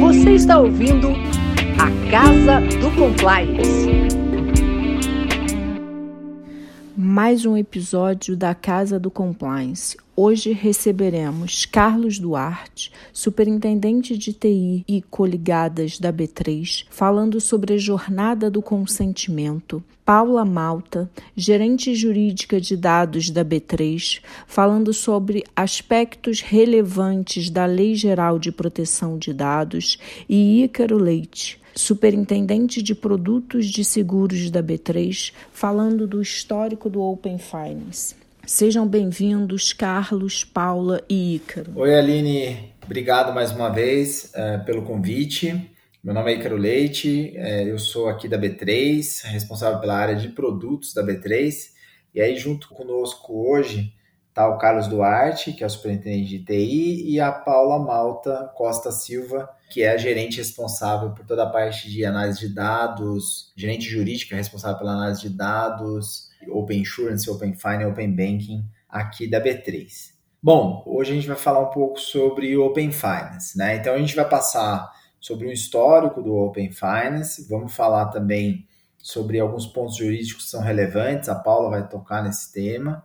Você está ouvindo a Casa do Compliance. Mais um episódio da Casa do Compliance. Hoje receberemos Carlos Duarte, superintendente de TI e coligadas da B3, falando sobre a jornada do consentimento. Paula Malta, gerente jurídica de dados da B3, falando sobre aspectos relevantes da Lei Geral de Proteção de Dados, e Ícaro Leite, superintendente de produtos de seguros da B3, falando do histórico do Open Finance. Sejam bem-vindos, Carlos, Paula e Ícaro. Oi, Aline. Obrigado mais uma vez uh, pelo convite. Meu nome é Ícaro Leite, uh, eu sou aqui da B3, responsável pela área de produtos da B3. E aí, junto conosco hoje, está o Carlos Duarte, que é o superintendente de TI, e a Paula Malta Costa Silva, que é a gerente responsável por toda a parte de análise de dados, gerente jurídica responsável pela análise de dados, Open Insurance, Open Finance, Open Banking aqui da B3. Bom, hoje a gente vai falar um pouco sobre Open Finance, né? Então a gente vai passar sobre o histórico do Open Finance, vamos falar também sobre alguns pontos jurídicos que são relevantes, a Paula vai tocar nesse tema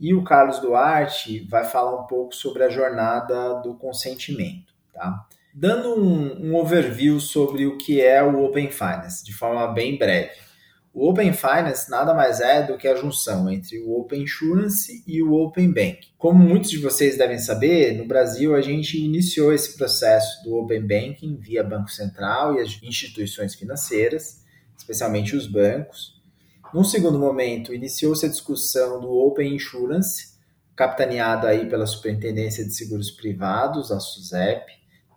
e o Carlos Duarte vai falar um pouco sobre a jornada do consentimento, tá? Dando um, um overview sobre o que é o Open Finance, de forma bem breve. O Open Finance nada mais é do que a junção entre o Open Insurance e o Open Bank. Como muitos de vocês devem saber, no Brasil a gente iniciou esse processo do Open Banking via Banco Central e as instituições financeiras, especialmente os bancos. Num segundo momento, iniciou-se a discussão do Open Insurance, capitaneada aí pela Superintendência de Seguros Privados, a SUSEP,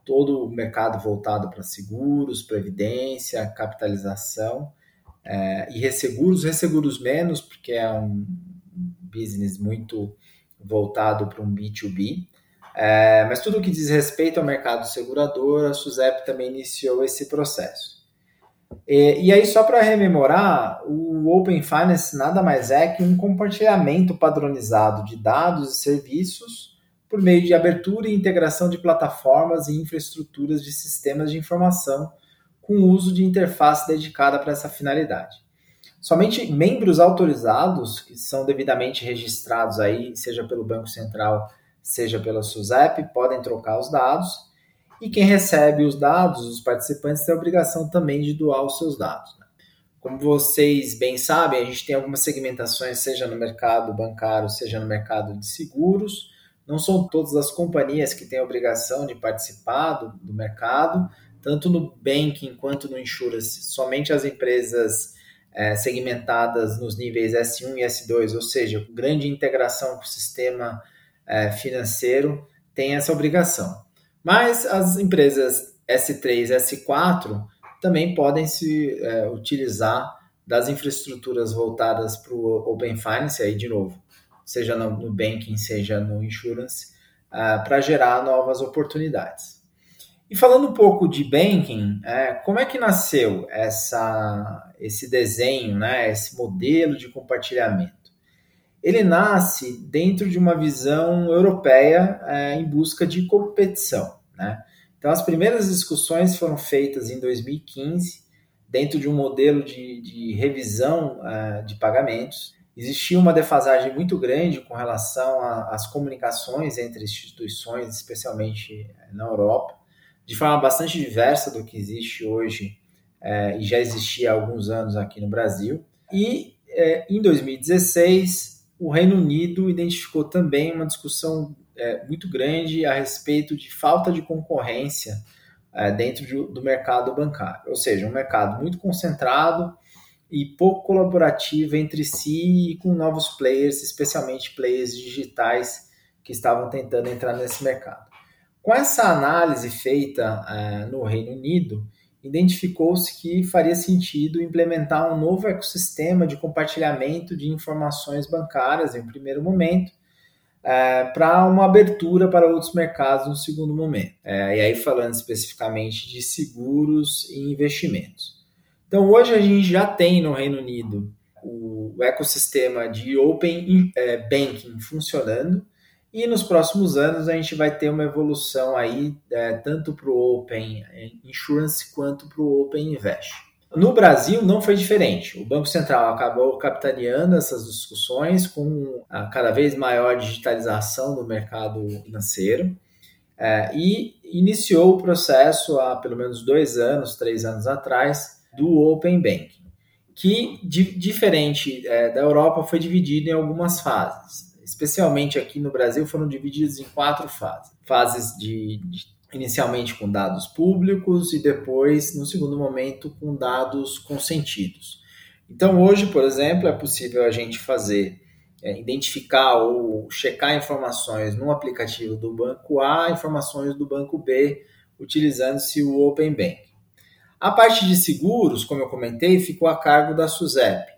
todo o mercado voltado para seguros, previdência, capitalização é, e resseguros, resseguros menos, porque é um business muito voltado para um B2B. É, mas tudo que diz respeito ao mercado segurador, a SUSEP também iniciou esse processo. E, e aí, só para rememorar, o Open Finance nada mais é que um compartilhamento padronizado de dados e serviços por meio de abertura e integração de plataformas e infraestruturas de sistemas de informação com o uso de interface dedicada para essa finalidade. Somente membros autorizados, que são devidamente registrados aí, seja pelo Banco Central, seja pela SUSEP, podem trocar os dados e quem recebe os dados, os participantes, tem a obrigação também de doar os seus dados. Né? Como vocês bem sabem, a gente tem algumas segmentações, seja no mercado bancário, seja no mercado de seguros. Não são todas as companhias que têm a obrigação de participar do, do mercado, tanto no banking quanto no insurance. Somente as empresas é, segmentadas nos níveis S1 e S2, ou seja, grande integração com o sistema é, financeiro, têm essa obrigação. Mas as empresas S3 e S4 também podem se é, utilizar das infraestruturas voltadas para o Open Finance, aí de novo, seja no, no banking, seja no insurance, uh, para gerar novas oportunidades. E falando um pouco de banking, é, como é que nasceu essa, esse desenho, né, esse modelo de compartilhamento? ele nasce dentro de uma visão europeia é, em busca de competição. Né? Então, as primeiras discussões foram feitas em 2015, dentro de um modelo de, de revisão uh, de pagamentos. Existia uma defasagem muito grande com relação às comunicações entre instituições, especialmente na Europa, de forma bastante diversa do que existe hoje uh, e já existia há alguns anos aqui no Brasil. E uh, em 2016, o Reino Unido identificou também uma discussão é, muito grande a respeito de falta de concorrência é, dentro de, do mercado bancário, ou seja, um mercado muito concentrado e pouco colaborativo entre si e com novos players, especialmente players digitais que estavam tentando entrar nesse mercado. Com essa análise feita é, no Reino Unido, identificou-se que faria sentido implementar um novo ecossistema de compartilhamento de informações bancárias em um primeiro momento, é, para uma abertura para outros mercados no segundo momento. É, e aí falando especificamente de seguros e investimentos. Então hoje a gente já tem no Reino Unido o, ecossistema de Open Banking funcionando E nos próximos anos a gente vai ter uma evolução aí é, tanto para o Open Insurance quanto para o Open Invest. No Brasil não foi diferente. O Banco Central acabou capitaneando essas discussões com a cada vez maior digitalização do mercado financeiro é, e iniciou o processo há pelo menos dois anos, três anos atrás, do Open Banking, que, diferente é, da Europa, foi dividido em algumas fases. Especialmente aqui no Brasil, foram divididos em quatro fases: fases de, de inicialmente com dados públicos e depois, no segundo momento, com dados consentidos. Então, hoje, por exemplo, é possível a gente fazer, é, identificar ou checar informações no aplicativo do banco A, informações do banco B, utilizando-se o Open Bank. A parte de seguros, como eu comentei, ficou a cargo da SUSEP.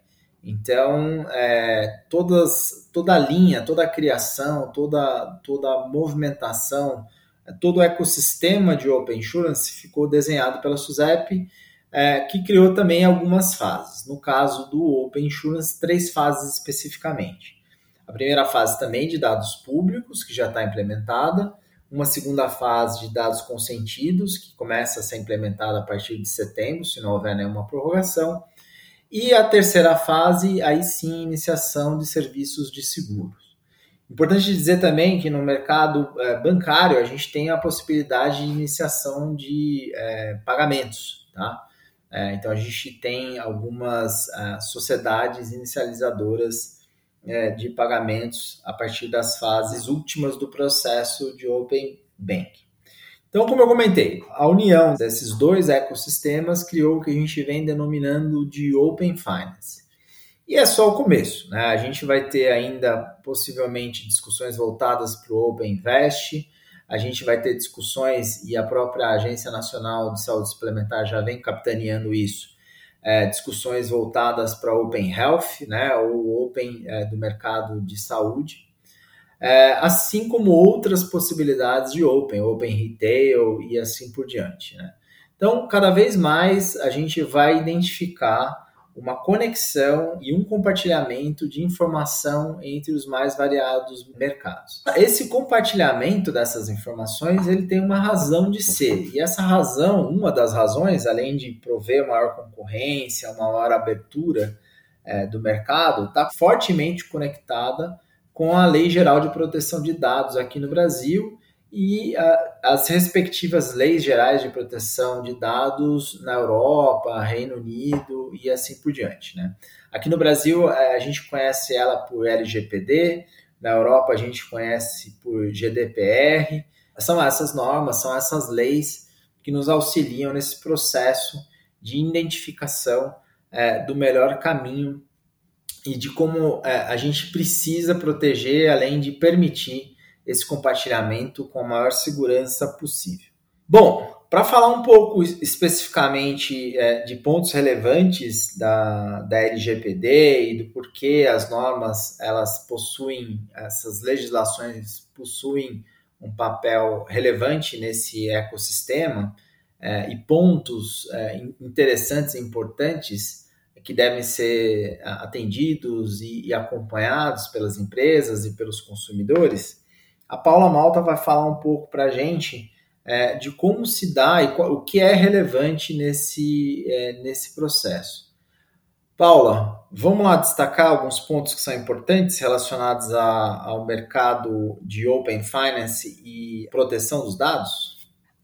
Então, é, todas, toda a linha, toda a criação, toda, toda a movimentação todo o ecossistema de Open Insurance ficou desenhado pela SUSEP, é, que criou também algumas fases. No caso do Open Insurance, três fases especificamente. A primeira fase também de dados públicos, que já está implementada. Uma segunda fase de dados consentidos, que começa a ser implementada a partir de setembro, se não houver nenhuma prorrogação. E a terceira fase, aí sim, iniciação de serviços de seguros. Importante dizer também que no mercado é, bancário a gente tem a possibilidade de iniciação de é, pagamentos, tá? É, então a gente tem algumas sociedades inicializadoras de pagamentos a partir das fases últimas do processo de Open Bank. Então, como eu comentei, a união desses dois ecossistemas criou o que a gente vem denominando de Open Finance. E é só o começo, né? A gente vai ter ainda possivelmente discussões voltadas para o Open Invest, a gente vai ter discussões, e a própria Agência Nacional de Saúde Suplementar já vem capitaneando isso, é, discussões voltadas para Open Health, né, ou Open é, do mercado de saúde, é, assim como outras possibilidades de Open, Open Retail e assim por diante. Né? Então, cada vez mais a gente vai identificar uma conexão e um compartilhamento de informação entre os mais variados mercados. Esse compartilhamento dessas informações, ele tem uma razão de ser. E essa razão, uma das razões, além de prover maior concorrência, uma maior abertura é, do mercado, está fortemente conectada com a Lei Geral de Proteção de Dados aqui no Brasil e a, as respectivas leis gerais de proteção de dados na Europa, Reino Unido e assim por diante. Né? Aqui no Brasil, a gente conhece ela por LGPD, na Europa, a gente conhece por GDPR. São essas normas, são essas leis que nos auxiliam nesse processo de identificação é, do melhor caminho e de como é, a gente precisa proteger, além de permitir esse compartilhamento com a maior segurança possível. Bom, para falar um pouco especificamente é, de pontos relevantes da, da LGPD e do porquê as normas elas possuem essas legislações possuem um papel relevante nesse ecossistema é, e pontos é, interessantes e importantes que devem ser atendidos e, e acompanhados pelas empresas e pelos consumidores. A Paula Malta vai falar um pouco para a gente é, de como se dá e qual, o que é relevante nesse, é, nesse processo. Paula, vamos lá destacar alguns pontos que são importantes relacionados a, ao mercado de Open Finance e proteção dos dados?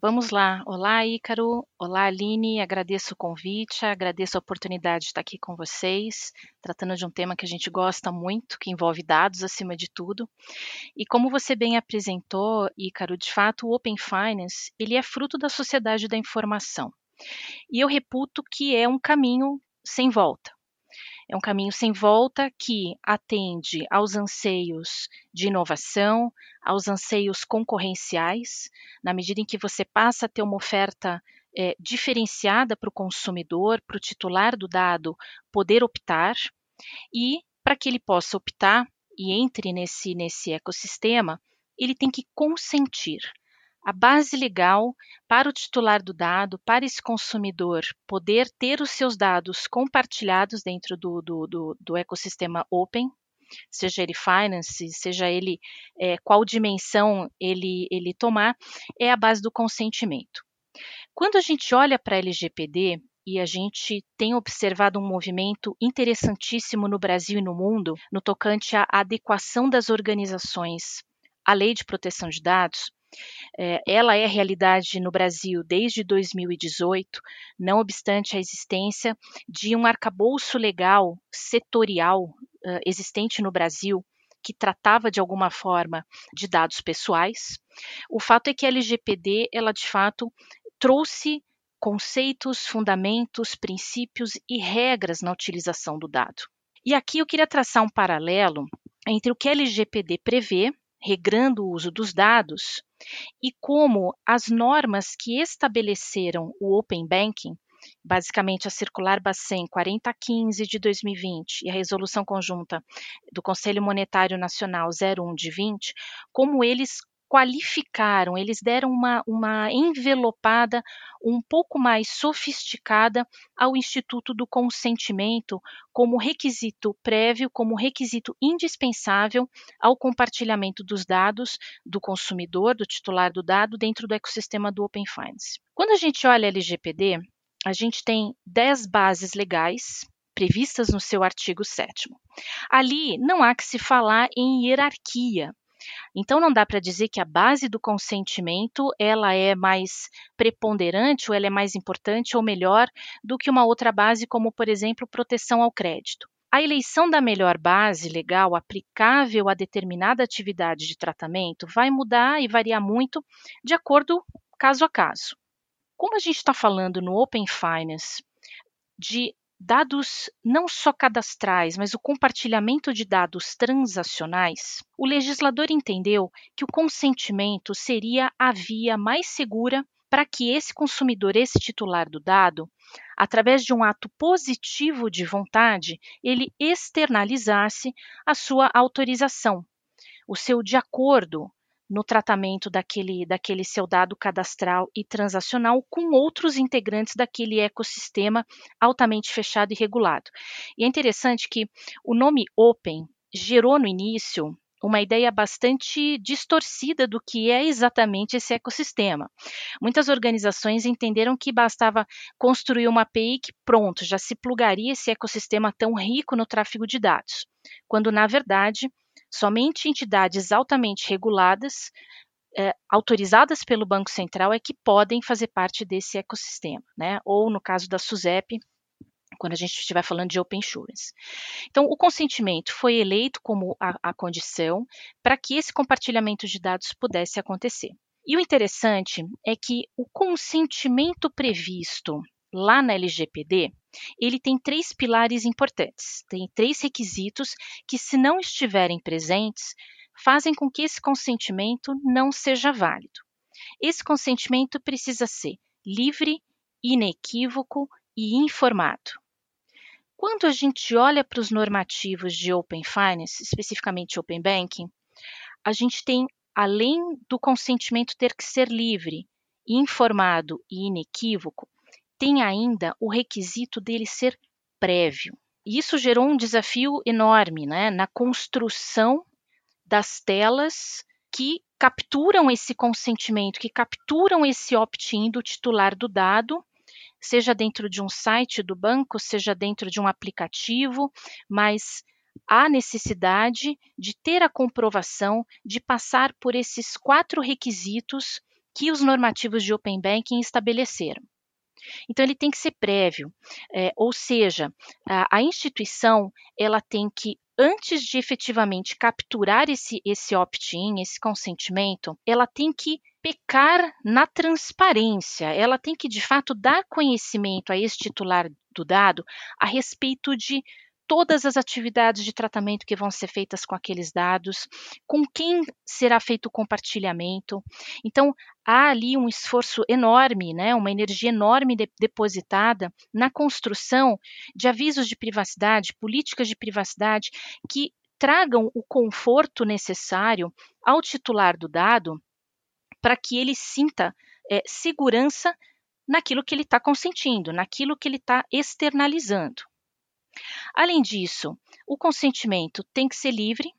Vamos lá. Olá, Ícaro. Olá, Aline. Agradeço o convite, agradeço a oportunidade de estar aqui com vocês, tratando de um tema que a gente gosta muito, que envolve dados acima de tudo. E como você bem apresentou, Ícaro, de fato, o Open Finance, ele é fruto da sociedade da informação. E eu reputo que é um caminho sem volta. É um caminho sem volta que atende aos anseios de inovação, aos anseios concorrenciais, na medida em que você passa a ter uma oferta é, diferenciada para o consumidor, para o titular do dado poder optar, e para que ele possa optar e entre nesse, nesse ecossistema, ele tem que consentir a base legal para o titular do dado, para esse consumidor poder ter os seus dados compartilhados dentro do, do, do, do ecossistema open, seja ele finance, seja ele é, qual dimensão ele, ele tomar, é a base do consentimento. Quando a gente olha para a LGPD, e a gente tem observado um movimento interessantíssimo no Brasil e no mundo no tocante à adequação das organizações à lei de proteção de dados. É, ela é realidade no Brasil desde 2018, não obstante a existência de um arcabouço legal setorial existente no Brasil que tratava de alguma forma de dados pessoais. O fato é que a LGPD, ela de fato trouxe conceitos, fundamentos, princípios e regras na utilização do dado. E aqui eu queria traçar um paralelo entre o que a LGPD prevê, regrando o uso dos dados, e como as normas que estabeleceram o Open Banking, basicamente a Circular Bacen 4015 de 2020 e a Resolução Conjunta do Conselho Monetário Nacional 01 de 20, como eles qualificaram, eles deram uma, uma envelopada um pouco mais sofisticada ao Instituto do Consentimento como requisito prévio, como requisito indispensável ao compartilhamento dos dados do consumidor, do titular do dado, dentro do ecossistema do Open Finance. Quando a gente olha a LGPD, a gente tem 10 bases legais previstas no seu artigo 7. Ali não há que se falar em hierarquia, então não dá para dizer que a base do consentimento ela é mais preponderante ou ela é mais importante ou melhor do que uma outra base como por exemplo proteção ao crédito. A eleição da melhor base legal aplicável a determinada atividade de tratamento vai mudar e variar muito de acordo caso a caso. Como a gente está falando no Open Finance de dados não só cadastrais, mas o compartilhamento de dados transacionais, o legislador entendeu que o consentimento seria a via mais segura para que esse consumidor, esse titular do dado, através de um ato positivo de vontade, ele externalizasse a sua autorização, o seu de acordo no tratamento daquele, daquele seu dado cadastral e transacional com outros integrantes daquele ecossistema altamente fechado e regulado. E é interessante que o nome Open gerou no início uma ideia bastante distorcida do que é exatamente esse ecossistema. Muitas organizações entenderam que bastava construir uma API que pronto, já se plugaria esse ecossistema tão rico no tráfego de dados, quando na verdade Somente entidades altamente reguladas, é, autorizadas pelo Banco Central, é que podem fazer parte desse ecossistema, né? Ou no caso da SUSEP, quando a gente estiver falando de Open Insurance. Então, o consentimento foi eleito como a, a condição para que esse compartilhamento de dados pudesse acontecer. E o interessante é que o consentimento previsto lá na LGPD, ele tem três pilares importantes, tem três requisitos que, se não estiverem presentes, fazem com que esse consentimento não seja válido. Esse consentimento precisa ser livre, inequívoco e informado. Quando a gente olha para os normativos de Open Finance, especificamente Open Banking, a gente tem, além do consentimento ter que ser livre, informado e inequívoco, tem ainda o requisito dele ser prévio. Isso gerou um desafio enorme né, na construção das telas que capturam esse consentimento, que capturam esse opt-in do titular do dado, seja dentro de um site do banco, seja dentro de um aplicativo, mas há necessidade de ter a comprovação de passar por esses quatro requisitos que os normativos de Open Banking estabeleceram. Então ele tem que ser prévio, é, ou seja, a, a, instituição ela tem que antes de efetivamente capturar esse, esse opt-in, esse consentimento, ela tem que pecar na transparência, ela tem que de fato dar conhecimento a esse titular do dado a respeito de todas as atividades de tratamento que vão ser feitas com aqueles dados, com quem será feito o compartilhamento. Então, há ali um esforço enorme, né, uma energia enorme de, depositada na construção de avisos de privacidade, políticas de privacidade que tragam o conforto necessário ao titular do dado para que ele sinta é, segurança naquilo que ele está consentindo, naquilo que ele está externalizando. Além disso, o consentimento tem que ser livre,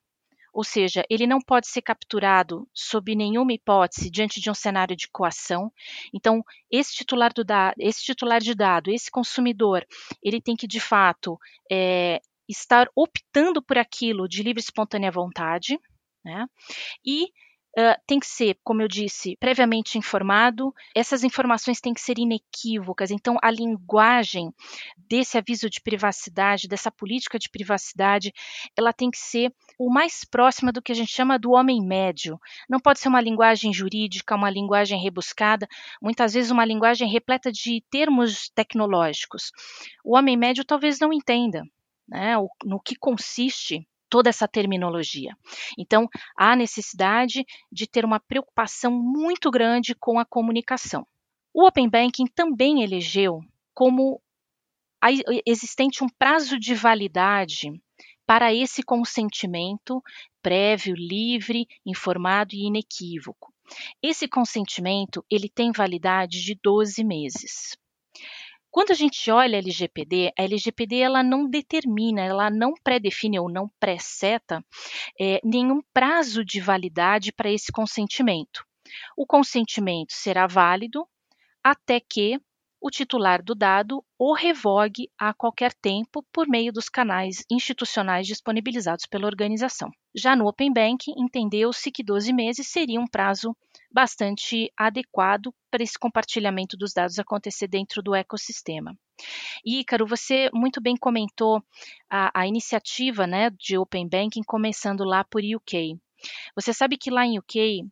ou seja, ele não pode ser capturado sob nenhuma hipótese diante de um cenário de coação. Então, esse titular, do da, esse titular de dado, esse consumidor, ele tem que de fato é, estar optando por aquilo de livre e espontânea vontade, né? E Uh, tem que ser, como eu disse, previamente informado. Essas informações têm que ser inequívocas. Então, a linguagem desse aviso de privacidade, dessa política de privacidade, ela tem que ser o mais próxima do que a gente chama do homem médio. Não pode ser uma linguagem jurídica, uma linguagem rebuscada, muitas vezes uma linguagem repleta de termos tecnológicos. O homem médio talvez não entenda né, no que consiste toda essa terminologia. Então, há necessidade de ter uma preocupação muito grande com a comunicação. O Open Banking também elegeu como existente um prazo de validade para esse consentimento prévio, livre, informado e inequívoco. Esse consentimento ele tem validade de 12 meses. Quando a gente olha a LGPD, a LGPD ela não determina, ela não pré-define ou não pré-seta é, nenhum prazo de validade para esse consentimento. O consentimento será válido até que o titular do dado o revogue a qualquer tempo por meio dos canais institucionais disponibilizados pela organização. Já no Open Banking, entendeu-se que 12 meses seria um prazo bastante adequado para esse compartilhamento dos dados acontecer dentro do ecossistema. E, Ícaro, você muito bem comentou a, a iniciativa né, de Open Banking começando lá por UK. Você sabe que lá em UK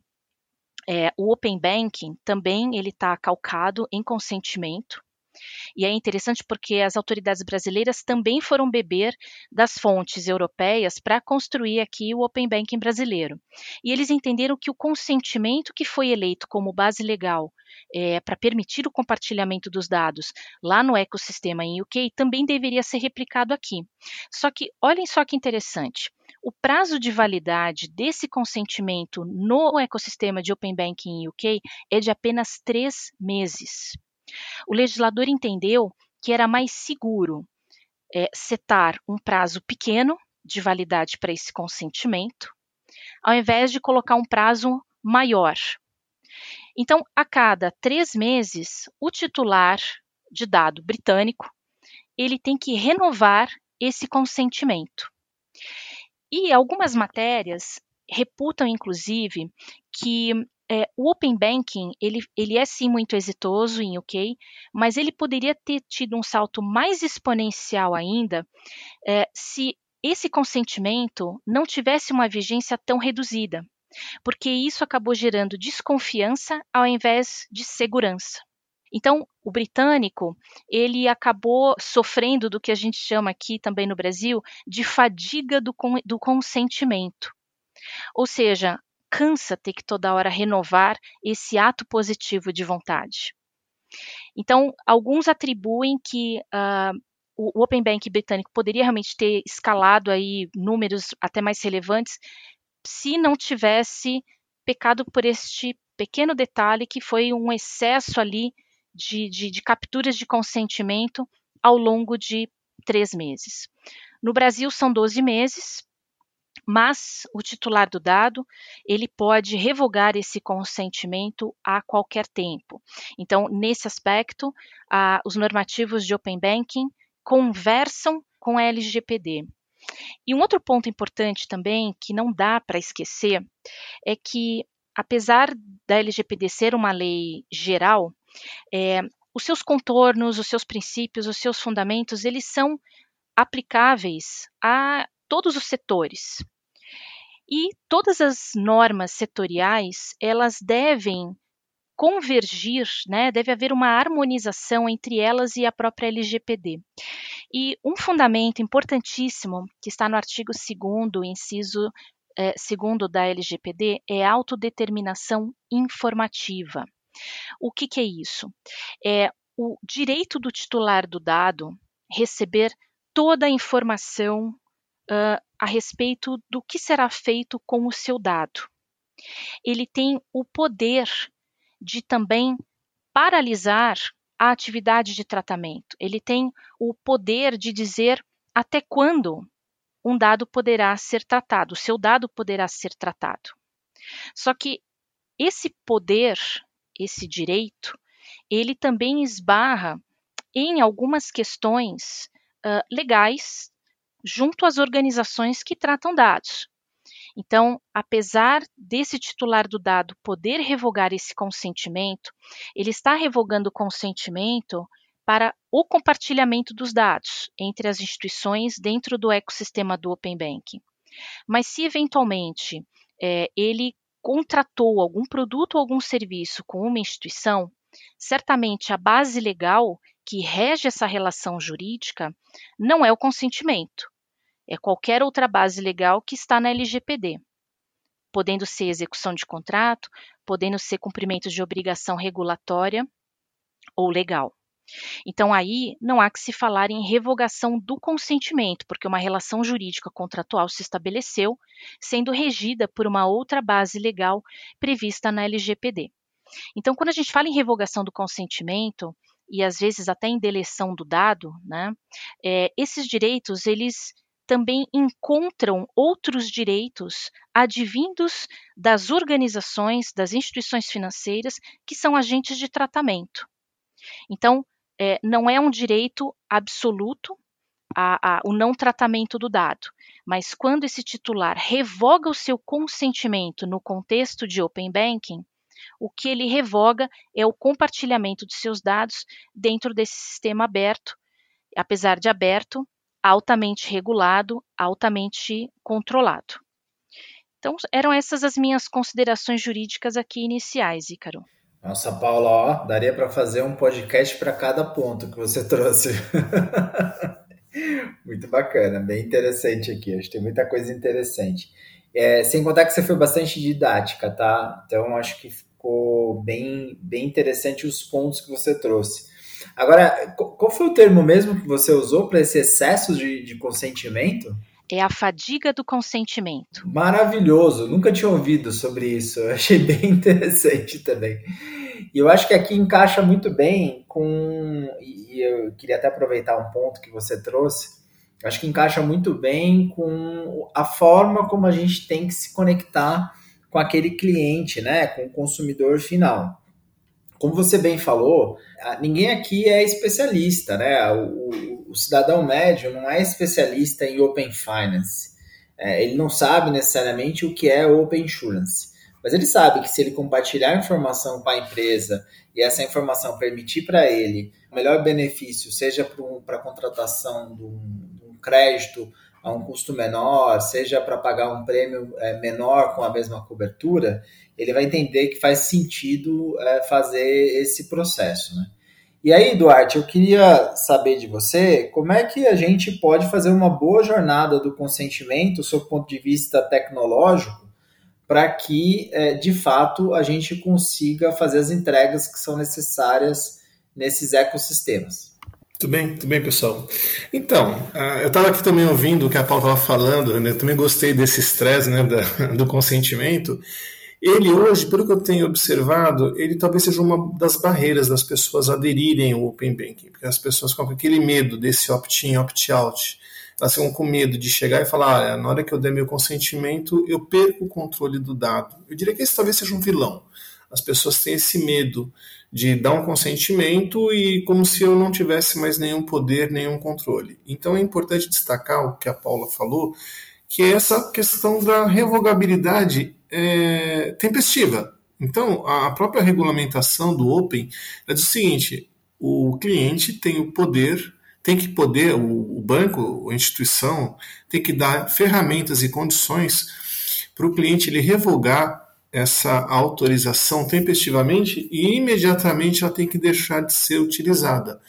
é, o Open Banking também ele está calcado em consentimento. E é interessante porque as autoridades brasileiras também foram beber das fontes europeias para construir aqui o Open Banking brasileiro. E eles entenderam que o consentimento que foi eleito como base legal é, para permitir o compartilhamento dos dados lá no ecossistema em UK também deveria ser replicado aqui. Só que olhem só que interessante o prazo de validade desse consentimento no ecossistema de Open Banking UK é de apenas três meses. O legislador entendeu que era mais seguro é, setar um prazo pequeno de validade para esse consentimento, ao invés de colocar um prazo maior. Então, a cada três meses, o titular de dado britânico ele tem que renovar esse consentimento. E algumas matérias reputam, inclusive, que é, o Open Banking ele, ele é sim muito exitoso em UK, mas ele poderia ter tido um salto mais exponencial ainda é, se esse consentimento não tivesse uma vigência tão reduzida, porque isso acabou gerando desconfiança ao invés de segurança. Então, o britânico, ele acabou sofrendo do que a gente chama aqui também no Brasil de fadiga do, do consentimento. Ou seja, cansa ter que toda hora renovar esse ato positivo de vontade. Então, alguns atribuem que uh, o Open Bank britânico poderia realmente ter escalado aí números até mais relevantes se não tivesse pecado por este pequeno detalhe que foi um excesso ali de, de, de capturas de consentimento ao longo de três meses. No Brasil são 12 meses, mas o titular do dado ele pode revogar esse consentimento a qualquer tempo. Então, nesse aspecto, os normativos de Open Banking conversam com a LGPD. E um outro ponto importante também que não dá para esquecer é que, apesar da LGPD ser uma lei geral, é, os seus contornos, os seus princípios, os seus fundamentos, eles são aplicáveis a todos os setores. E todas as normas setoriais, elas devem convergir, né? Deve haver uma harmonização entre elas e a própria LGPD. E um fundamento importantíssimo que está no artigo 2 inciso é, segundo da LGPD é a autodeterminação informativa. O que, que é isso? É o direito do titular do dado receber toda a informação uh, a respeito do que será feito com o seu dado. Ele tem o poder de também paralisar a atividade de tratamento. Ele tem o poder de dizer até quando um dado poderá ser tratado, o seu dado poderá ser tratado. Só que esse poder, esse direito, ele também esbarra em algumas questões uh, legais junto às organizações que tratam dados. Então, apesar desse titular do dado poder revogar esse consentimento, ele está revogando o consentimento para o compartilhamento dos dados entre as instituições dentro do ecossistema do Open Banking. Mas se eventualmente é, ele contratou algum produto ou algum serviço com uma instituição, certamente a base legal que rege essa relação jurídica não é o consentimento, é qualquer outra base legal que está na LGPD, podendo ser execução de contrato, podendo ser cumprimento de obrigação regulatória ou legal. Então, aí não há que se falar em revogação do consentimento, porque uma relação jurídica contratual se estabeleceu, sendo regida por uma outra base legal prevista na LGPD. Então, quando a gente fala em revogação do consentimento, e às vezes até em deleção do dado, né, é, esses direitos eles também encontram outros direitos advindos das organizações, das instituições financeiras que são agentes de tratamento. Então, é, não é um direito absoluto a, a, o não tratamento do dado, mas quando esse titular revoga o seu consentimento no contexto de Open Banking, o que ele revoga é o compartilhamento de seus dados dentro desse sistema aberto, apesar de aberto, altamente regulado, altamente controlado. Então, eram essas as minhas considerações jurídicas aqui iniciais, Ícaro. Nossa, Paula, ó, daria para fazer um podcast para cada ponto que você trouxe. Muito bacana, bem interessante aqui. Acho que tem muita coisa interessante. É, sem contar que você foi bastante didática, tá? Então acho que ficou bem, bem interessante os pontos que você trouxe. Agora, qual foi o termo mesmo que você usou para esse excesso de, de consentimento? É a fadiga do consentimento. Maravilhoso, nunca tinha ouvido sobre isso. Eu achei bem interessante também. E eu acho que aqui encaixa muito bem com. E eu queria até aproveitar um ponto que você trouxe. Acho que encaixa muito bem com a forma como a gente tem que se conectar com aquele cliente, né? Com o consumidor final. Como você bem falou, ninguém aqui é especialista, né? O, o cidadão médio não é especialista em Open Finance. É, ele não sabe necessariamente o que é Open Insurance. Mas ele sabe que se ele compartilhar informação com a empresa e essa informação permitir para ele o melhor benefício, seja para a contratação de um, de um, crédito a um custo menor, seja para pagar um prêmio é, menor com a mesma cobertura, ele vai entender que faz sentido é, fazer esse processo. Né? E aí, Duarte, eu queria saber de você como é que a gente pode fazer uma boa jornada do consentimento, sob o ponto de vista tecnológico, para que, é, de fato, a gente consiga fazer as entregas que são necessárias nesses ecossistemas. Tudo bem, tudo bem, pessoal. Então, eu estava aqui também ouvindo o que a Paula estava falando, né? eu também gostei desse estresse né, do consentimento. Ele hoje, pelo que eu tenho observado, ele talvez seja uma das barreiras das pessoas aderirem ao Open Banking, porque as pessoas com aquele medo desse opt-in, opt-out, elas ficam com medo de chegar e falar, ah, na hora que eu der meu consentimento, eu perco o controle do dado. Eu diria que esse talvez seja um vilão. As pessoas têm esse medo de dar um consentimento e como se eu não tivesse mais nenhum poder, nenhum controle. Então é importante destacar o que a Paula falou, que é essa questão da revogabilidade é, tempestiva. Então, a própria regulamentação do Open é o seguinte: o cliente tem o poder tem que poder, o banco, a instituição, tem que dar ferramentas e condições para o cliente ele revogar essa autorização tempestivamente e imediatamente ela tem que deixar de ser utilizada.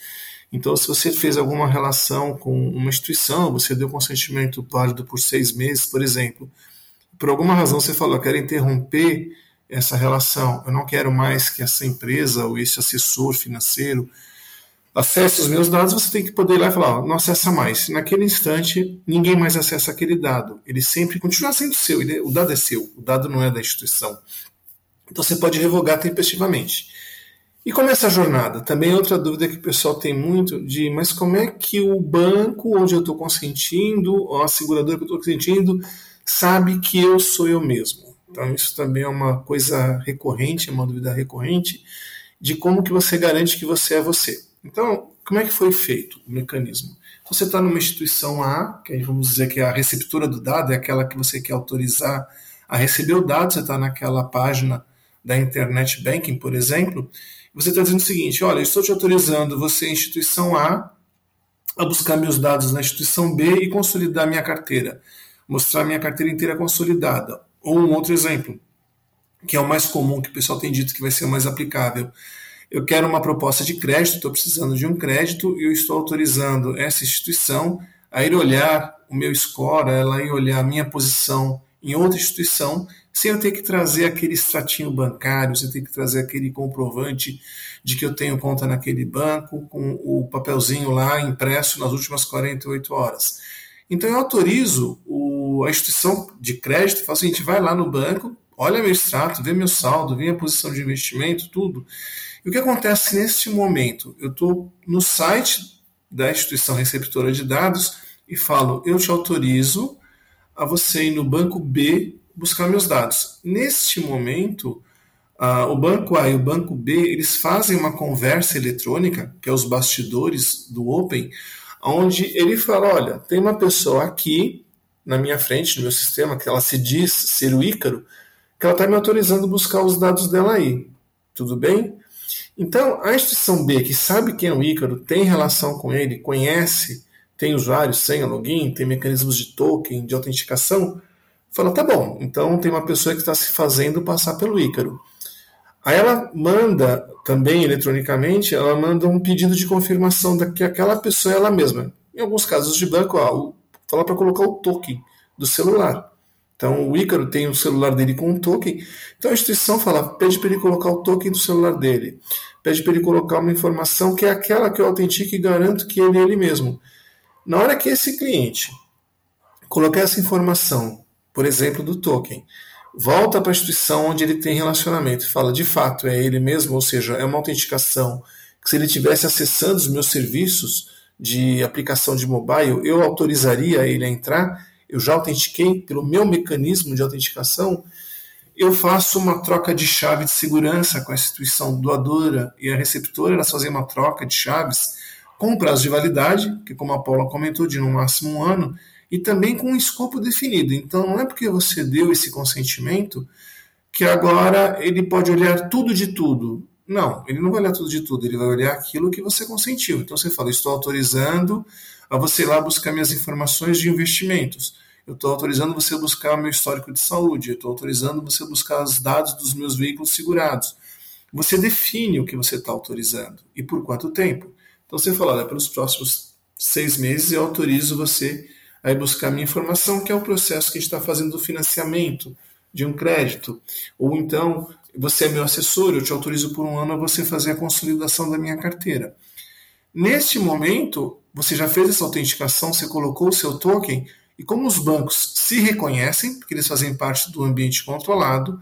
Então, se você fez alguma relação com uma instituição, você deu consentimento válido por seis meses, por exemplo, por alguma razão você falou, eu quero interromper essa relação, eu não quero mais que essa empresa ou esse assessor financeiro acesse os meus dados, você tem que poder ir lá e falar, não acessa mais. Naquele instante, ninguém mais acessa aquele dado. Ele sempre continua sendo seu, ele, o dado é seu, o dado não é da instituição. Então você pode revogar tempestivamente. E como é essa jornada? Também é outra dúvida que o pessoal tem muito de, mas como é que o banco onde eu estou consentindo, ou a seguradora que eu estou consentindo, sabe que eu sou eu mesmo? Então isso também é uma coisa recorrente, é uma dúvida recorrente de como que você garante que você é você. Então, como é que foi feito o mecanismo? Você está numa instituição A, que vamos dizer que é a receptora do dado, é aquela que você quer autorizar a receber o dado, você está naquela página da Internet Banking, por exemplo, você está dizendo o seguinte: olha, estou te autorizando você, instituição A, a buscar meus dados na instituição B e consolidar minha carteira, mostrar minha carteira inteira consolidada. Ou um outro exemplo, que é o mais comum, que o pessoal tem dito que vai ser o mais aplicável. Eu quero uma proposta de crédito, estou precisando de um crédito e eu estou autorizando essa instituição a ir olhar o meu score, ela ir olhar a minha posição em outra instituição sem eu ter que trazer aquele extratinho bancário, sem ter que trazer aquele comprovante de que eu tenho conta naquele banco, com o papelzinho lá impresso nas últimas 48 horas. Então eu autorizo o, a instituição de crédito, falo assim, a gente vai lá no banco, olha meu extrato, vê meu saldo, vê a posição de investimento, tudo. E o que acontece neste momento? Eu estou no site da instituição receptora de dados e falo, eu te autorizo a você ir no banco B buscar meus dados. Neste momento, o banco A e o banco B eles fazem uma conversa eletrônica, que é os bastidores do Open, onde ele fala: olha, tem uma pessoa aqui na minha frente, no meu sistema, que ela se diz ser o Ícaro, que ela está me autorizando a buscar os dados dela aí. Tudo bem? Então, a instituição B, que sabe quem é o Ícaro, tem relação com ele, conhece, tem usuário, senha, login, tem mecanismos de token, de autenticação, Fala, tá bom, então tem uma pessoa que está se fazendo passar pelo Ícaro. Aí ela manda também eletronicamente, ela manda um pedido de confirmação de que aquela pessoa é ela mesma. Em alguns casos de banco, ó, fala para colocar o token do celular. Então o Ícaro tem o celular dele com um token. Então a instituição fala, pede para ele colocar o token do celular dele. Pede para ele colocar uma informação que é aquela que eu autentico e garanto que ele é ele mesmo. Na hora que esse cliente colocar essa informação por exemplo, do token. Volta para a instituição onde ele tem relacionamento e fala, de fato, é ele mesmo, ou seja, é uma autenticação que se ele estivesse acessando os meus serviços de aplicação de mobile, eu autorizaria ele a entrar, eu já autentiquei pelo meu mecanismo de autenticação, eu faço uma troca de chave de segurança com a instituição doadora e a receptora, elas fazem uma troca de chaves com prazo de validade, que como a Paula comentou, de no máximo um ano, e também com um escopo definido. Então, não é porque você deu esse consentimento que agora ele pode olhar tudo de tudo. Não, ele não vai olhar tudo de tudo, ele vai olhar aquilo que você consentiu. Então você fala: estou autorizando a você ir lá buscar minhas informações de investimentos. Eu estou autorizando você a buscar meu histórico de saúde. Eu estou autorizando você a buscar os dados dos meus veículos segurados. Você define o que você está autorizando e por quanto tempo. Então você fala: olha, pelos próximos seis meses eu autorizo você aí buscar minha informação, que é o processo que a gente está fazendo do financiamento de um crédito. Ou então, você é meu assessor, eu te autorizo por um ano a você fazer a consolidação da minha carteira. Neste momento, você já fez essa autenticação, você colocou o seu token, e como os bancos se reconhecem, porque eles fazem parte do ambiente controlado,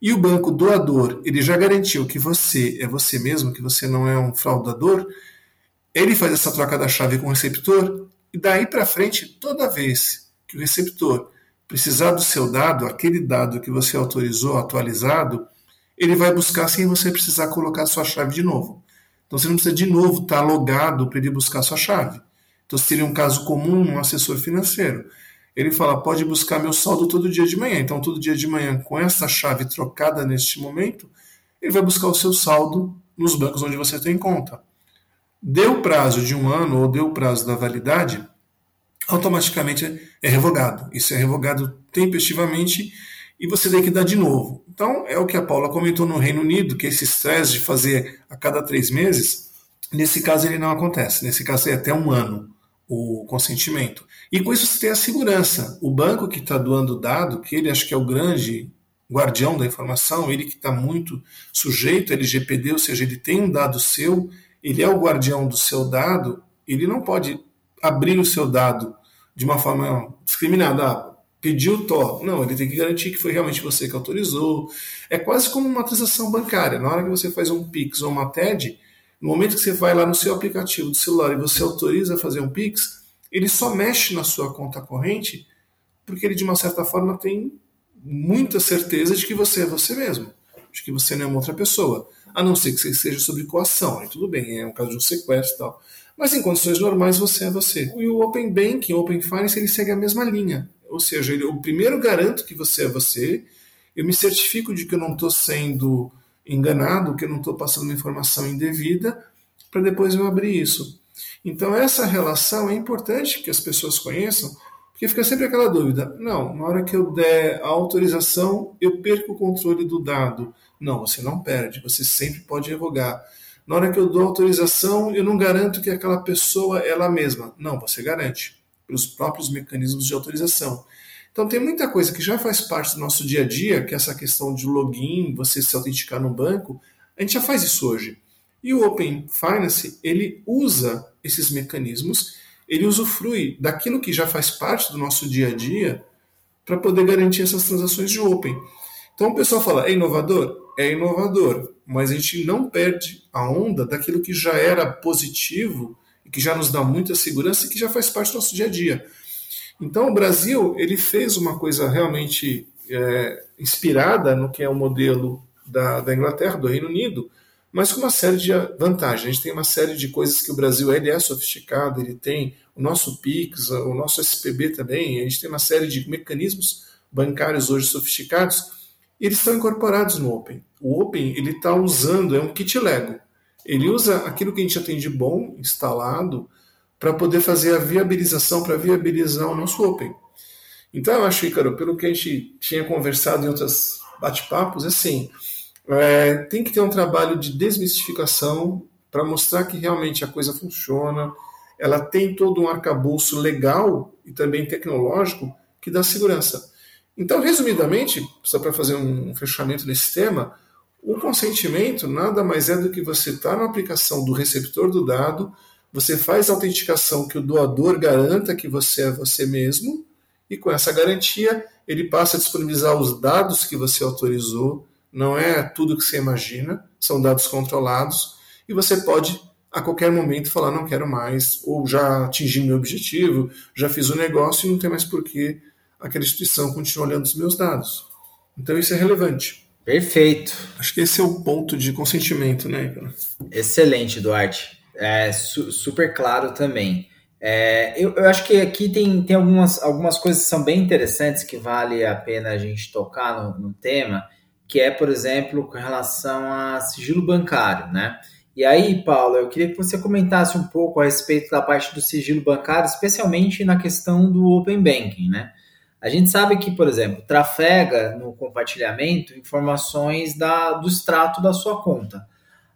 e o banco doador, ele já garantiu que você é você mesmo, que você não é um fraudador, ele faz essa troca da chave com o receptor, e daí para frente, toda vez que o receptor precisar do seu dado, aquele dado que você autorizou atualizado, ele vai buscar sem você precisar colocar sua chave de novo. Então você não precisa de novo estar logado para ele buscar sua chave. Então seria um caso comum um assessor financeiro. Ele fala, pode buscar meu saldo todo dia de manhã. Então todo dia de manhã, com essa chave trocada neste momento, ele vai buscar o seu saldo nos bancos onde você tem conta. Deu prazo de um ano ou deu prazo da validade, automaticamente é revogado. Isso é revogado tempestivamente e você tem que dar de novo. Então, é o que a Paula comentou no Reino Unido, que esse estresse de fazer a cada três meses, nesse caso ele não acontece. Nesse caso é até um ano o consentimento. E com isso você tem a segurança. O banco que está doando o dado, que ele acho que é o grande guardião da informação, ele que está muito sujeito a LGPD, ou seja, ele tem um dado seu, ele é o guardião do seu dado, ele não pode abrir o seu dado de uma forma discriminada. Ah, pediu o TOR. Não, ele tem que garantir que foi realmente você que autorizou. É quase como uma transação bancária. Na hora que você faz um Pix ou uma TED, no momento que você vai lá no seu aplicativo do celular e você autoriza a fazer um Pix, ele só mexe na sua conta corrente porque ele, de uma certa forma, tem muita certeza de que você é você mesmo, de que você não é uma outra pessoa. A não ser que você seja sob coação, aí tudo bem, é um caso de um sequestro e tal. Mas em condições normais você é você. E o Open Banking, o Open Finance, ele segue a mesma linha. Ou seja, ele, eu primeiro garanto que você é você, eu me certifico de que eu não estou sendo enganado, que eu não estou passando informação indevida, para depois eu abrir isso. Então, essa relação é importante que as pessoas conheçam, porque fica sempre aquela dúvida: não, na hora que eu der a autorização, eu perco o controle do dado. Não, você não perde, você sempre pode revogar. Na hora que eu dou autorização, eu não garanto que aquela pessoa é ela mesma. Não, você garante, pelos próprios mecanismos de autorização. Então tem muita coisa que já faz parte do nosso dia a dia, que é essa questão de login, você se autenticar no banco, a gente já faz isso hoje. E o Open Finance, ele usa esses mecanismos, ele usufrui daquilo que já faz parte do nosso dia a dia para poder garantir essas transações de Open. Então o pessoal fala, é inovador? É inovador, mas a gente não perde a onda daquilo que já era positivo e que já nos dá muita segurança e que já faz parte do nosso dia a dia. Então o Brasil ele fez uma coisa realmente é, inspirada no que é o modelo da, da Inglaterra, do Reino Unido, mas com uma série de vantagens. A gente tem uma série de coisas que o Brasil ele é sofisticado, ele tem o nosso PIX, o nosso SPB também, a gente tem uma série de mecanismos bancários hoje sofisticados, eles estão incorporados no Open. O Open ele está usando, é um kit Lego. Ele usa aquilo que a gente já tem de bom instalado para poder fazer a viabilização, para viabilizar o nosso Open. Então eu acho, Ícaro, pelo que a gente tinha conversado em outros bate-papos, assim, é, tem que ter um trabalho de desmistificação para mostrar que realmente a coisa funciona. Ela tem todo um arcabouço legal e também tecnológico que dá segurança. Então, resumidamente, só para fazer um fechamento nesse tema, o consentimento nada mais é do que você estar tá na aplicação do receptor do dado, você faz a autenticação que o doador garanta que você é você mesmo, e com essa garantia ele passa a disponibilizar os dados que você autorizou, não é tudo que você imagina, são dados controlados, e você pode a qualquer momento falar não quero mais, ou já atingi meu objetivo, já fiz o negócio e não tem mais por que aquela instituição continue olhando os meus dados. Então isso é relevante. Perfeito. Acho que esse é o ponto de consentimento, né? Excelente, Duarte. É su super claro também. É, eu, eu, acho que aqui tem, tem algumas, algumas coisas que são bem interessantes que vale a pena a gente tocar no, no tema que é, por exemplo, com relação a sigilo bancário, né? E aí, Paulo, eu queria que você comentasse um pouco a respeito da parte do sigilo bancário, especialmente na questão do Open Banking, né? A gente sabe que, por exemplo, trafega no compartilhamento informações da, do extrato da sua conta.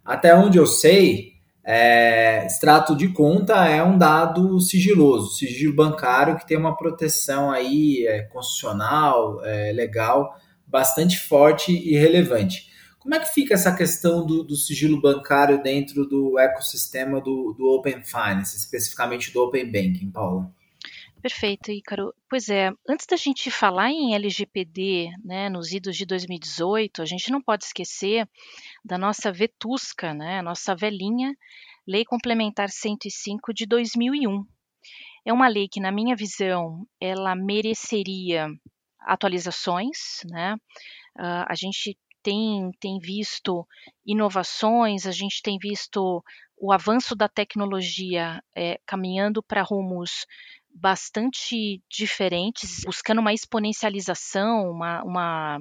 Até onde eu sei, é, extrato de conta é um dado sigiloso, sigilo bancário que tem uma proteção aí é, constitucional, é, legal, bastante forte e relevante. Como é que fica essa questão do, do sigilo bancário dentro do ecossistema do, do, Open Finance, especificamente do Open Banking, Paula? Perfeito, Ícaro. Pois é, antes da gente falar em LGPD, né, nos idos de 2018, a gente não pode esquecer da nossa vetusca, né, nossa velhinha Lei Complementar 105 de 2001. É uma lei que, na minha visão, ela mereceria atualizações, né? Uh, a gente tem, tem visto inovações, a gente tem visto o avanço da tecnologia é, caminhando para rumos bastante diferentes, buscando uma exponencialização, uma, uma,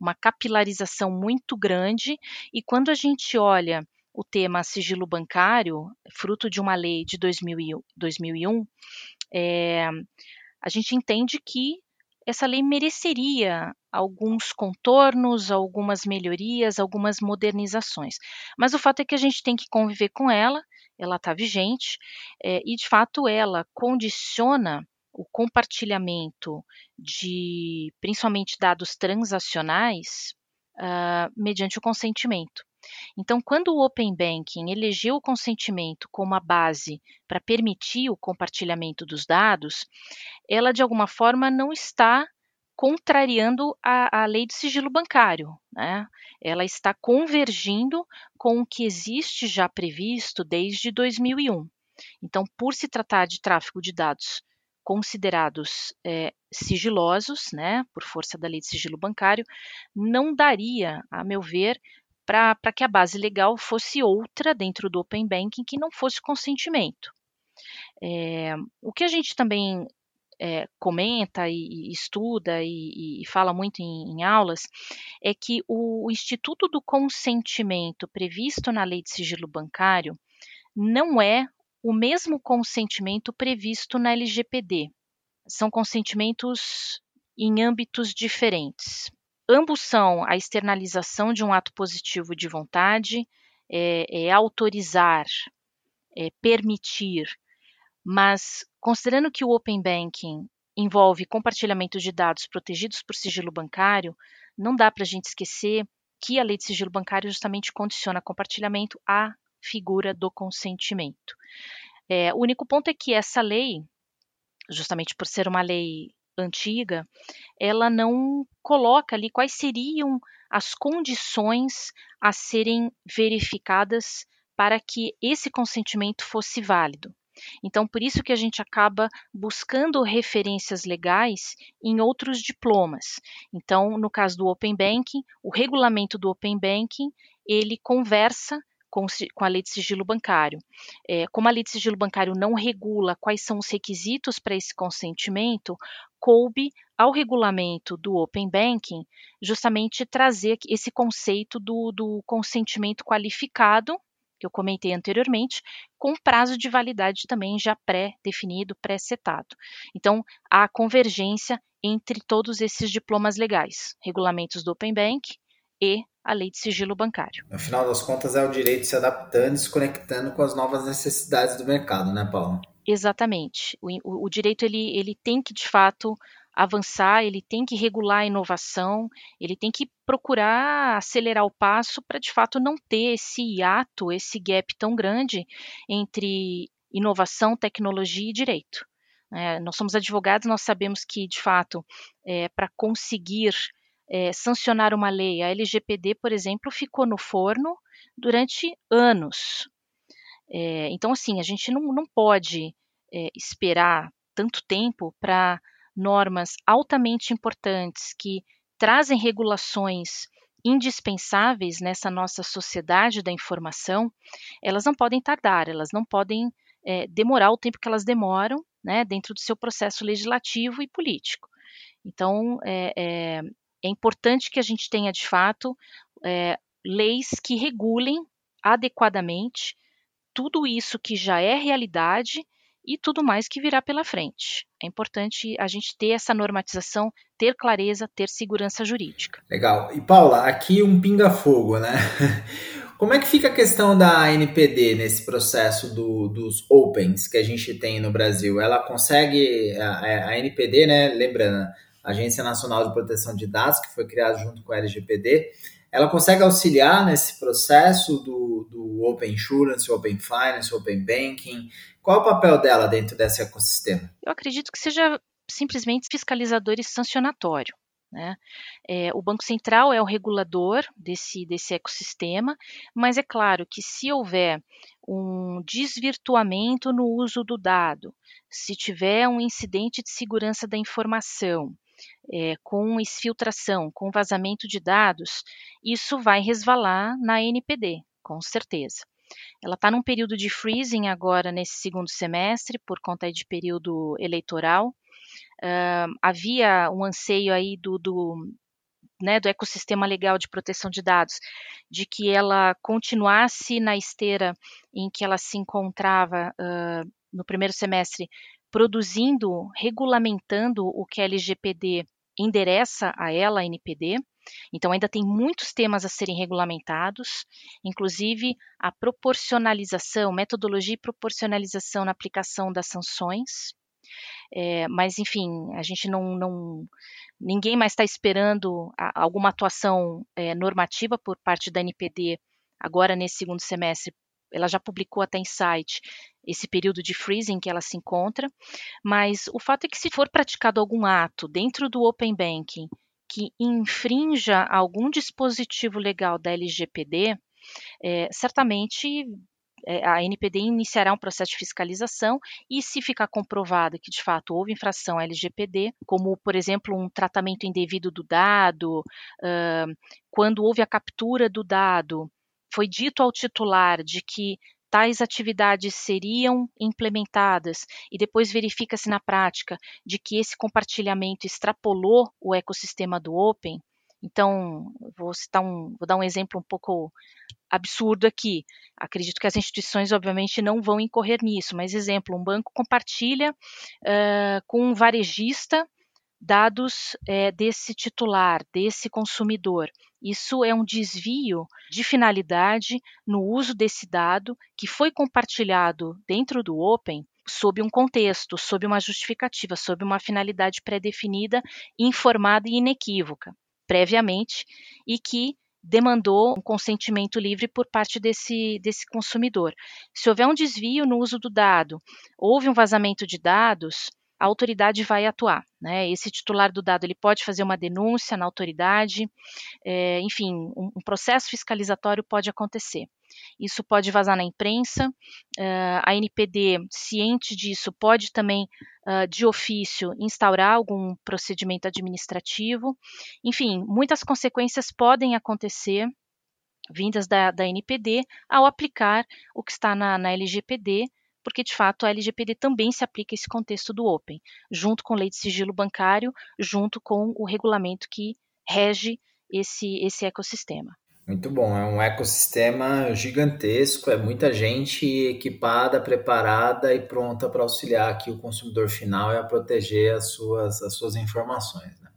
uma capilarização muito grande. E quando a gente olha o tema sigilo bancário, fruto de uma lei de 2000, 2001, é, a gente entende que essa lei mereceria alguns contornos, algumas melhorias, algumas modernizações. Mas o fato é que a gente tem que conviver com ela, ela está vigente, é, e de fato ela condiciona o compartilhamento de principalmente dados transacionais uh, mediante o consentimento. Então, quando o Open Banking elegeu o consentimento como a base para permitir o compartilhamento dos dados, ela de alguma forma não está contrariando a, a lei de sigilo bancário. Né? Ela está convergindo com o que existe já previsto desde 2001. Então, por se tratar de tráfego de dados considerados é, sigilosos, né, por força da lei de sigilo bancário, não daria, a meu ver, para que a base legal fosse outra dentro do Open Banking que não fosse consentimento. É, o que a gente também é, comenta e, e estuda e, e, fala muito em, em, aulas é que o, o Instituto do Consentimento previsto na lei de sigilo bancário não é o mesmo consentimento previsto na LGPD. São consentimentos em âmbitos diferentes. Ambos são a externalização de um ato positivo de vontade, é, é autorizar, é permitir, mas considerando que o Open Banking envolve compartilhamento de dados protegidos por sigilo bancário, não dá para a gente esquecer que a lei de sigilo bancário justamente condiciona compartilhamento à figura do consentimento. É, o único ponto é que essa lei, justamente por ser uma lei antiga, ela não coloca ali quais seriam as condições a serem verificadas para que esse consentimento fosse válido. Então, por isso que a gente acaba buscando referências legais em outros diplomas. Então, no caso do Open Banking, o regulamento do Open Banking, ele conversa com, com, a lei de sigilo bancário. É, como a lei de sigilo bancário não regula quais são os requisitos para esse consentimento, coube ao regulamento do Open Banking justamente trazer esse conceito do, do consentimento qualificado, que eu comentei anteriormente, com prazo de validade também já pré-definido, pré-setado. Então, há convergência entre todos esses diplomas legais, regulamentos do Open Bank e a lei de sigilo bancário. No final das contas, é o direito se adaptando e se conectando com as novas necessidades do mercado, né, Paulo? Exatamente. O, o, o direito ele, ele tem que, de fato, avançar, ele tem que regular a inovação, ele tem que procurar acelerar o passo para, de fato, não ter esse hiato, esse gap tão grande entre inovação, tecnologia e direito. É, nós somos advogados, nós sabemos que, de fato, é, para conseguir é, sancionar uma lei. A LGPD, por exemplo, ficou no forno durante anos. É, então, assim, a gente não, não pode é, esperar tanto tempo para normas altamente importantes que trazem regulações indispensáveis nessa nossa sociedade da informação, elas não podem tardar, elas não podem é, demorar o tempo que elas demoram né, dentro do seu processo legislativo e político. Então, é, é, é importante que a gente tenha, de fato, é, leis que regulem adequadamente tudo isso que já é realidade e tudo mais que virá pela frente. É importante a gente ter essa normatização, ter clareza, ter segurança jurídica. Legal. E Paula, aqui um pinga-fogo, né? Como é que fica a questão da NPD nesse processo do, dos Opens que a gente tem no Brasil? Ela consegue, a, a NPD, né? Lembrando, Agência Nacional de Proteção de Dados, que foi criada junto com a LGPD, ela consegue auxiliar nesse processo do, do Open Insurance, Open Finance, Open Banking? Qual é o papel dela dentro desse ecossistema? Eu acredito que seja simplesmente fiscalizador e sancionatório. Né? É, o Banco Central é o regulador desse, desse ecossistema, mas é claro que se houver um desvirtuamento no uso do dado, se tiver um incidente de segurança da informação, é, com exfiltração, com vazamento de dados, isso vai resvalar na NPD, com certeza. Ela está num período de freezing agora nesse segundo semestre, por conta de período eleitoral. Uh, havia um anseio aí do, do, né, do ecossistema legal de proteção de dados, de que ela continuasse na esteira em que ela se encontrava uh, no primeiro semestre, produzindo, regulamentando o que a LGPD endereça a ela, a NPD. Então, ainda tem muitos temas a serem regulamentados, inclusive a proporcionalização, metodologia e proporcionalização na aplicação das sanções. É, mas, enfim, a gente não. não ninguém mais está esperando a, alguma atuação é, normativa por parte da NPD agora nesse segundo semestre ela já publicou até em site esse período de freezing que ela se encontra, mas o fato é que se for praticado algum ato dentro do Open Banking que infrinja algum dispositivo legal da LGPD, é, certamente é, a NPD iniciará um processo de fiscalização e, se ficar comprovado que de fato houve infração à LGPD, como por exemplo um tratamento indevido do dado, quando houve a captura do dado, foi dito ao titular de que tais atividades seriam implementadas e depois verifica-se na prática de que esse compartilhamento extrapolou o ecossistema do Open. Então, vou citar um, vou dar um exemplo um pouco absurdo aqui. Acredito que as instituições, obviamente, não vão incorrer nisso, mas exemplo, um banco compartilha uh, com um varejista dados é, desse titular, desse consumidor. Isso é um desvio de finalidade no uso desse dado que foi compartilhado dentro do Open sob um contexto, sob uma justificativa, sob uma finalidade pré-definida, informada e inequívoca, previamente, e que demandou um consentimento livre por parte desse, desse consumidor. Se houver um desvio no uso do dado, houve um vazamento de dados, a autoridade vai atuar. Né? Esse titular do dado ele pode fazer uma denúncia na autoridade, é, enfim, um, um, processo fiscalizatório pode acontecer. Isso pode vazar na imprensa, uh, a NPD, ciente disso, pode também, uh, de ofício, instaurar algum procedimento administrativo. Enfim, muitas consequências podem acontecer vindas da, da NPD ao aplicar o que está na, na LGPD porque de fato a LGPD também se aplica a esse contexto do Open, junto com lei de sigilo bancário, junto com o regulamento que rege esse, esse ecossistema. Muito bom, é um ecossistema gigantesco, é muita gente equipada, preparada e pronta para auxiliar aqui o consumidor final e a proteger as suas, as suas informações. Né?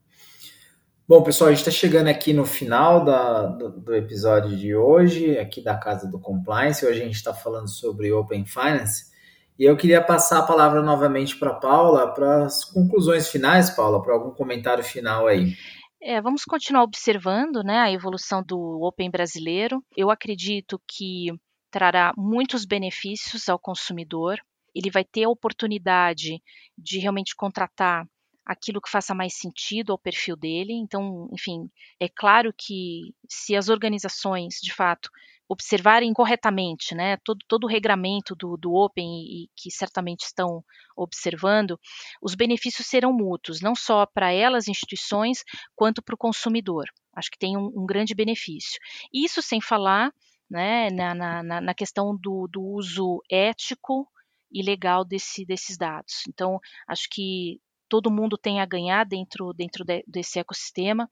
Bom, pessoal, a gente está chegando aqui no final da, do, do, episódio de hoje, aqui da Casa do Compliance. Hoje a gente está falando sobre Open Finance. E eu queria passar a palavra novamente para Paula, para as conclusões finais, Paula, para algum comentário final aí. É, vamos continuar observando né, a evolução do Open brasileiro. Eu acredito que trará muitos benefícios ao consumidor. Ele vai ter a oportunidade de realmente contratar aquilo que faça mais sentido ao perfil dele. Então, enfim, é claro que se as organizações, de fato, observarem corretamente, né, todo, todo o regramento do, do Open e, e que certamente estão observando, os benefícios serão mútuos, não só para elas, instituições, quanto para o consumidor. Acho que tem um, um grande benefício. Isso sem falar né, na, na, na questão do, do uso ético e legal desse, desses dados. Então, acho que todo mundo tem a ganhar dentro, dentro de, desse ecossistema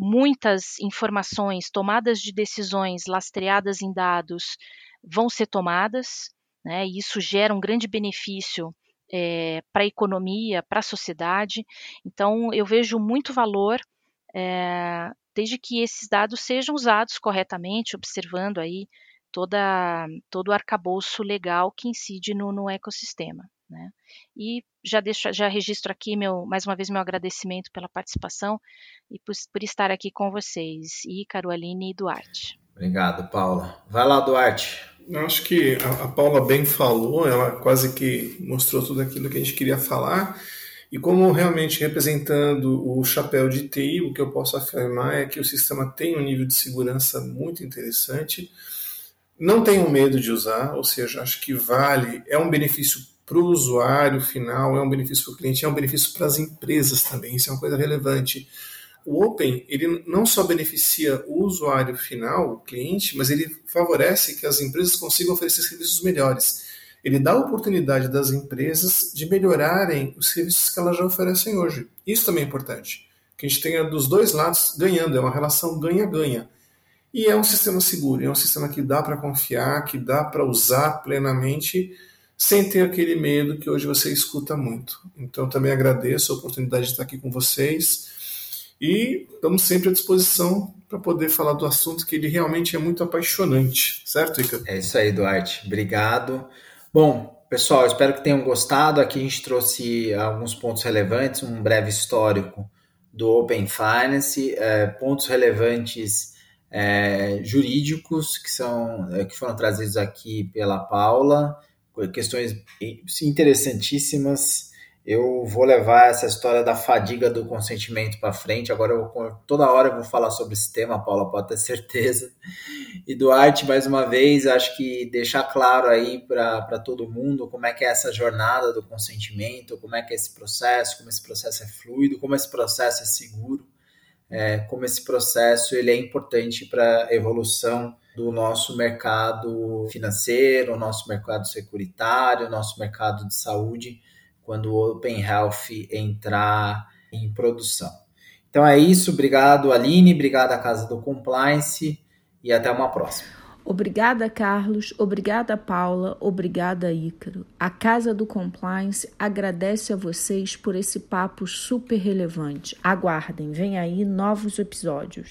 muitas informações, tomadas de decisões lastreadas em dados vão ser tomadas, né, e isso gera um grande benefício é, para a economia, para a sociedade. Então, eu vejo muito valor é, desde que esses dados sejam usados corretamente, observando aí toda, todo o arcabouço legal que incide no, no ecossistema. Né? E já deixo, já registro aqui meu, mais uma vez meu agradecimento pela participação e por, por estar aqui com vocês, Ícaro, Aline e Duarte. Obrigado, Paula. Vai lá, Duarte. Eu acho que a, a Paula bem falou, ela quase que mostrou tudo aquilo que a gente queria falar. E como realmente representando o chapéu de TI, o que eu posso afirmar é que o sistema tem um nível de segurança muito interessante. Não tenho medo de usar, ou seja, acho que vale, é um benefício para o usuário final, é um benefício para o cliente, é um benefício para as empresas também, isso é uma coisa relevante. O Open, ele não só beneficia o usuário final, o cliente, mas ele favorece que as empresas consigam oferecer serviços melhores. Ele dá a oportunidade das empresas de melhorarem os serviços que elas já oferecem hoje. Isso também é importante. Que a gente tenha dos dois lados ganhando, é uma relação ganha-ganha. E é um sistema seguro, é um sistema que dá para confiar, que dá para usar plenamente sem ter aquele medo que hoje você escuta muito. Então, também agradeço a oportunidade de estar aqui com vocês e estamos sempre à disposição para poder falar do assunto que ele realmente é muito apaixonante, certo, Ica? É isso aí, Duarte. Obrigado. Bom, pessoal, espero que tenham gostado. Aqui a gente trouxe alguns pontos relevantes, um breve histórico do Open Finance, é, pontos relevantes é, jurídicos que são é, que foram trazidos aqui pela Paula, questões interessantíssimas. Eu vou levar essa história da fadiga do consentimento para frente. Agora toda hora eu vou falar sobre esse tema, Paula, pode ter certeza. E Duarte, mais uma vez, acho que deixar claro aí para todo mundo como é que é essa jornada do consentimento, como é que é esse processo, como esse processo é fluido, como esse processo é seguro é, como esse processo ele é importante para a evolução do nosso mercado financeiro, nosso mercado securitário, nosso mercado de saúde, quando o Open Health entrar em produção. Então é isso, obrigado Aline, obrigado à Casa do Compliance e até uma próxima. Obrigada, Carlos. Obrigada, Paula. Obrigada, Ícaro. A Casa do Compliance agradece a vocês por esse papo super relevante. Aguardem, vem aí novos episódios.